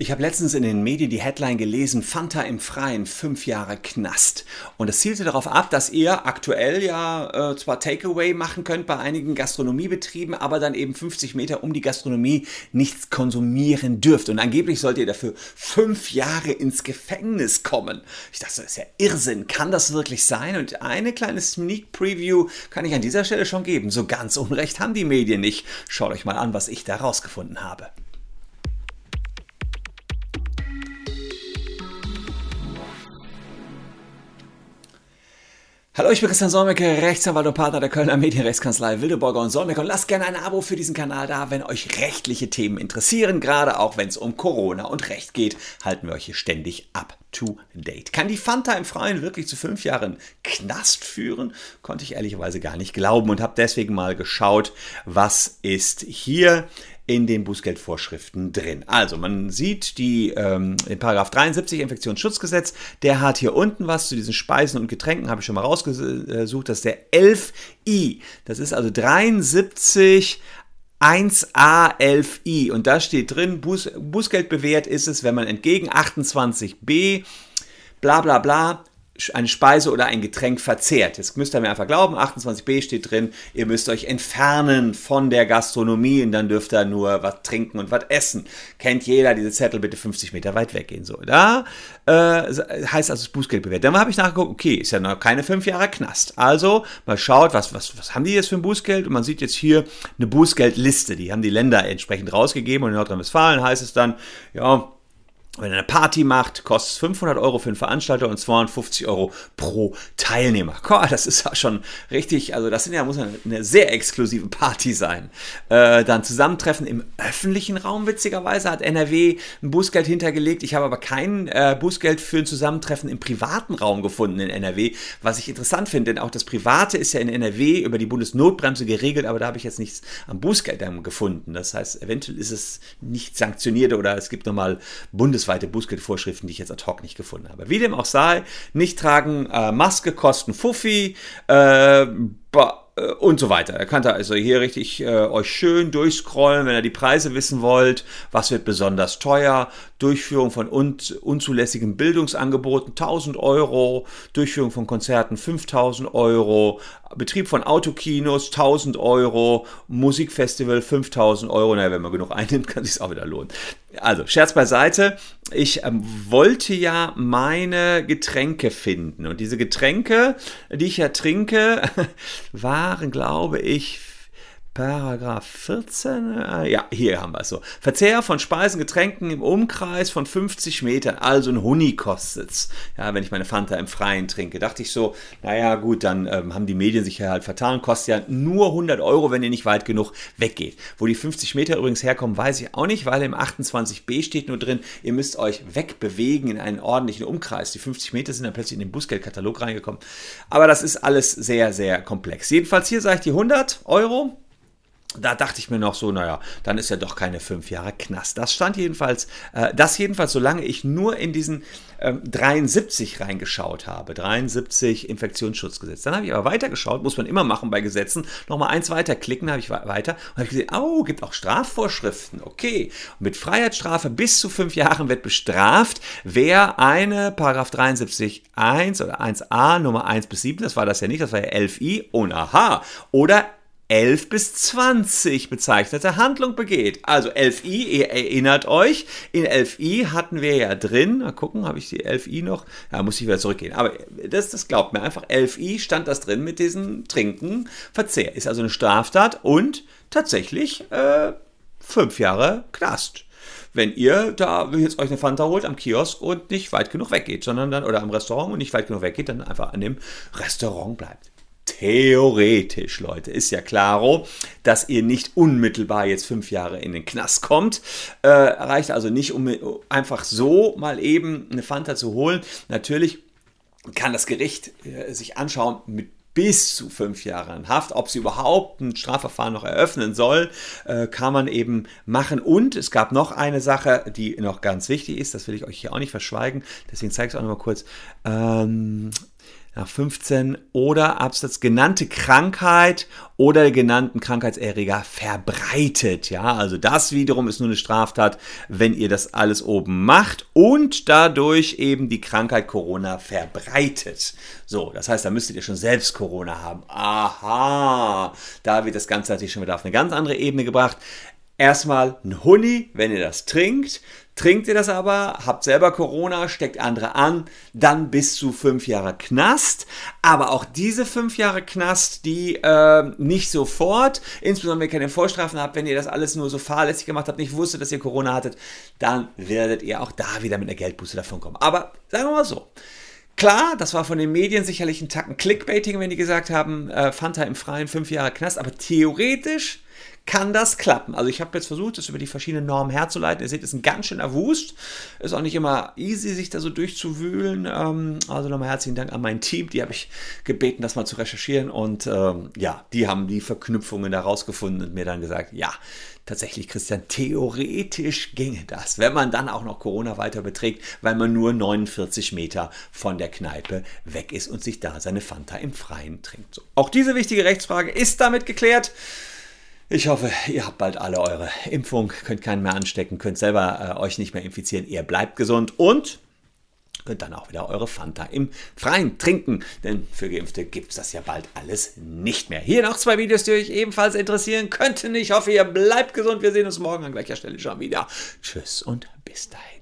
Ich habe letztens in den Medien die Headline gelesen, Fanta im Freien, fünf Jahre Knast. Und es zielte darauf ab, dass ihr aktuell ja äh, zwar Takeaway machen könnt bei einigen Gastronomiebetrieben, aber dann eben 50 Meter um die Gastronomie nichts konsumieren dürft. Und angeblich sollt ihr dafür fünf Jahre ins Gefängnis kommen. Ich dachte, das ist ja Irrsinn. Kann das wirklich sein? Und eine kleine Sneak Preview kann ich an dieser Stelle schon geben. So ganz unrecht haben die Medien nicht. Schaut euch mal an, was ich da rausgefunden habe. Hallo, ich bin Christian Solmecke, Rechtsanwalt und Partner der Kölner Medienrechtskanzlei Wildeborger und Solmecke und lasst gerne ein Abo für diesen Kanal da, wenn euch rechtliche Themen interessieren, gerade auch wenn es um Corona und Recht geht, halten wir euch hier ständig up to date. Kann die Fanta im Freien wirklich zu fünf Jahren Knast führen? Konnte ich ehrlicherweise gar nicht glauben und habe deswegen mal geschaut, was ist hier in den Bußgeldvorschriften drin. Also man sieht die ähm, in Paragraph 73 Infektionsschutzgesetz, der hat hier unten was zu diesen Speisen und Getränken, habe ich schon mal rausgesucht, das ist der 11i. Das ist also 73 1a 11i und da steht drin, Buß, Bußgeld bewährt ist es, wenn man entgegen 28b bla bla bla eine Speise oder ein Getränk verzehrt. Jetzt müsst ihr mir einfach glauben, 28b steht drin, ihr müsst euch entfernen von der Gastronomie und dann dürft ihr nur was trinken und was essen. Kennt jeder, diese Zettel bitte 50 Meter weit weggehen. So, da äh, heißt also das Bußgeld bewährt. Dann habe ich nachgeguckt, okay, ist ja noch keine fünf Jahre Knast. Also mal schaut, was, was, was haben die jetzt für ein Bußgeld? Und man sieht jetzt hier eine Bußgeldliste, die haben die Länder entsprechend rausgegeben und in Nordrhein-Westfalen heißt es dann, ja, wenn er eine Party macht, kostet es 500 Euro für einen Veranstalter und 250 Euro pro Teilnehmer. das ist ja schon richtig, also das sind ja, muss eine sehr exklusive Party sein. Äh, dann Zusammentreffen im öffentlichen Raum, witzigerweise hat NRW ein Bußgeld hintergelegt. Ich habe aber kein äh, Bußgeld für ein Zusammentreffen im privaten Raum gefunden in NRW, was ich interessant finde, denn auch das Private ist ja in NRW über die Bundesnotbremse geregelt, aber da habe ich jetzt nichts am Bußgeld gefunden. Das heißt, eventuell ist es nicht sanktioniert oder es gibt nochmal bundesweit bundesweite Bußgeldvorschriften, die ich jetzt ad hoc nicht gefunden habe. Wie dem auch sei, nicht tragen, äh, Maske kosten Fuffi, äh, äh, und so weiter. Da könnt ihr also hier richtig äh, euch schön durchscrollen, wenn ihr die Preise wissen wollt. Was wird besonders teuer? Durchführung von un unzulässigen Bildungsangeboten 1000 Euro, Durchführung von Konzerten 5000 Euro, Betrieb von Autokinos 1000 Euro, Musikfestival 5000 Euro. Naja, wenn man genug einnimmt, kann sich auch wieder lohnen. Also, Scherz beiseite. Ich ähm, wollte ja meine Getränke finden. Und diese Getränke, die ich ja trinke, waren, glaube ich, Paragraph 14, äh, ja, hier haben wir es so. Verzehr von Speisen, Getränken im Umkreis von 50 Metern, also ein Huni kostet es. Ja, wenn ich meine Fanta im Freien trinke, dachte ich so, naja, gut, dann ähm, haben die Medien sich ja halt vertan, kostet ja nur 100 Euro, wenn ihr nicht weit genug weggeht. Wo die 50 Meter übrigens herkommen, weiß ich auch nicht, weil im 28b steht nur drin, ihr müsst euch wegbewegen in einen ordentlichen Umkreis. Die 50 Meter sind dann plötzlich in den Bußgeldkatalog reingekommen. Aber das ist alles sehr, sehr komplex. Jedenfalls hier sage ich die 100 Euro da dachte ich mir noch so, naja, dann ist ja doch keine fünf Jahre Knast. Das stand jedenfalls, äh, das jedenfalls, solange ich nur in diesen ähm, 73 reingeschaut habe. 73 Infektionsschutzgesetz. Dann habe ich aber weitergeschaut, muss man immer machen bei Gesetzen. Nochmal eins weiterklicken, habe ich weiter und habe gesehen, oh, gibt auch Strafvorschriften. Okay. Und mit Freiheitsstrafe bis zu fünf Jahren wird bestraft, wer eine Paragraph 73 1 oder 1a Nummer 1 bis 7, das war das ja nicht, das war ja 11i und aha. Oder 11 bis 20 bezeichnete Handlung begeht. Also 11i, ihr erinnert euch, in 11i hatten wir ja drin, mal gucken, habe ich die 11i noch? Ja, muss ich wieder zurückgehen. Aber das, das glaubt mir einfach, 11i stand das drin mit diesem Trinken, Verzehr. Ist also eine Straftat und tatsächlich äh, fünf Jahre Knast wenn ihr da jetzt euch eine Fanta holt am Kiosk und nicht weit genug weggeht, sondern dann, oder am Restaurant und nicht weit genug weggeht, dann einfach an dem Restaurant bleibt theoretisch, Leute, ist ja klaro, dass ihr nicht unmittelbar jetzt fünf Jahre in den Knast kommt. Äh, reicht also nicht, um einfach so mal eben eine Fanta zu holen. Natürlich kann das Gericht äh, sich anschauen mit bis zu fünf Jahren Haft. Ob sie überhaupt ein Strafverfahren noch eröffnen soll, äh, kann man eben machen. Und es gab noch eine Sache, die noch ganz wichtig ist, das will ich euch hier auch nicht verschweigen, deswegen zeige ich es auch noch mal kurz. Ähm, nach 15 oder Absatz genannte Krankheit oder genannten Krankheitserreger verbreitet. Ja, also das wiederum ist nur eine Straftat, wenn ihr das alles oben macht und dadurch eben die Krankheit Corona verbreitet. So, das heißt, da müsstet ihr schon selbst Corona haben. Aha, da wird das Ganze natürlich schon wieder auf eine ganz andere Ebene gebracht. Erstmal ein Honey, wenn ihr das trinkt. Trinkt ihr das aber, habt selber Corona, steckt andere an, dann bis zu fünf Jahre Knast. Aber auch diese fünf Jahre Knast, die äh, nicht sofort, insbesondere wenn ihr keine Vorstrafen habt, wenn ihr das alles nur so fahrlässig gemacht habt, nicht wusstet, dass ihr Corona hattet, dann werdet ihr auch da wieder mit einer Geldbuße davon kommen. Aber sagen wir mal so. Klar, das war von den Medien sicherlich ein Tacken Clickbaiting, wenn die gesagt haben, äh, Fanta im Freien fünf Jahre Knast, aber theoretisch kann das klappen. Also ich habe jetzt versucht, das über die verschiedenen Normen herzuleiten. Ihr seht, es ist ein ganz schöner Wust. Ist auch nicht immer easy, sich da so durchzuwühlen. Ähm, also nochmal herzlichen Dank an mein Team. Die habe ich gebeten, das mal zu recherchieren. Und ähm, ja, die haben die Verknüpfungen da rausgefunden und mir dann gesagt, ja, tatsächlich, Christian, theoretisch ginge das, wenn man dann auch noch Corona weiter beträgt, weil man nur 49 Meter von der Kneipe weg ist und sich da seine Fanta im Freien trinkt. So. Auch diese wichtige Rechtsfrage ist damit geklärt. Ich hoffe, ihr habt bald alle eure Impfung, könnt keinen mehr anstecken, könnt selber äh, euch nicht mehr infizieren, ihr bleibt gesund und könnt dann auch wieder eure Fanta im Freien trinken, denn für Geimpfte gibt es das ja bald alles nicht mehr. Hier noch zwei Videos, die euch ebenfalls interessieren könnten. Ich hoffe, ihr bleibt gesund. Wir sehen uns morgen an gleicher Stelle schon wieder. Tschüss und bis dahin.